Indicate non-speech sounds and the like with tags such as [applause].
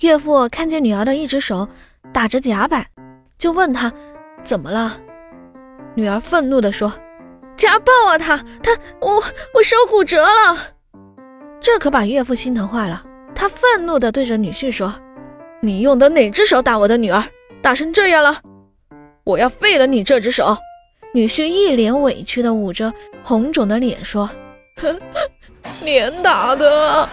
岳父看见女儿的一只手打着夹板，就问她怎么了。女儿愤怒地说：“家暴啊！他他我我手骨折了。”这可把岳父心疼坏了，他愤怒地对着女婿说：“你用的哪只手打我的女儿？打成这样了，我要废了你这只手！”女婿一脸委屈地捂着红肿的脸说：“ [laughs] 连打的。”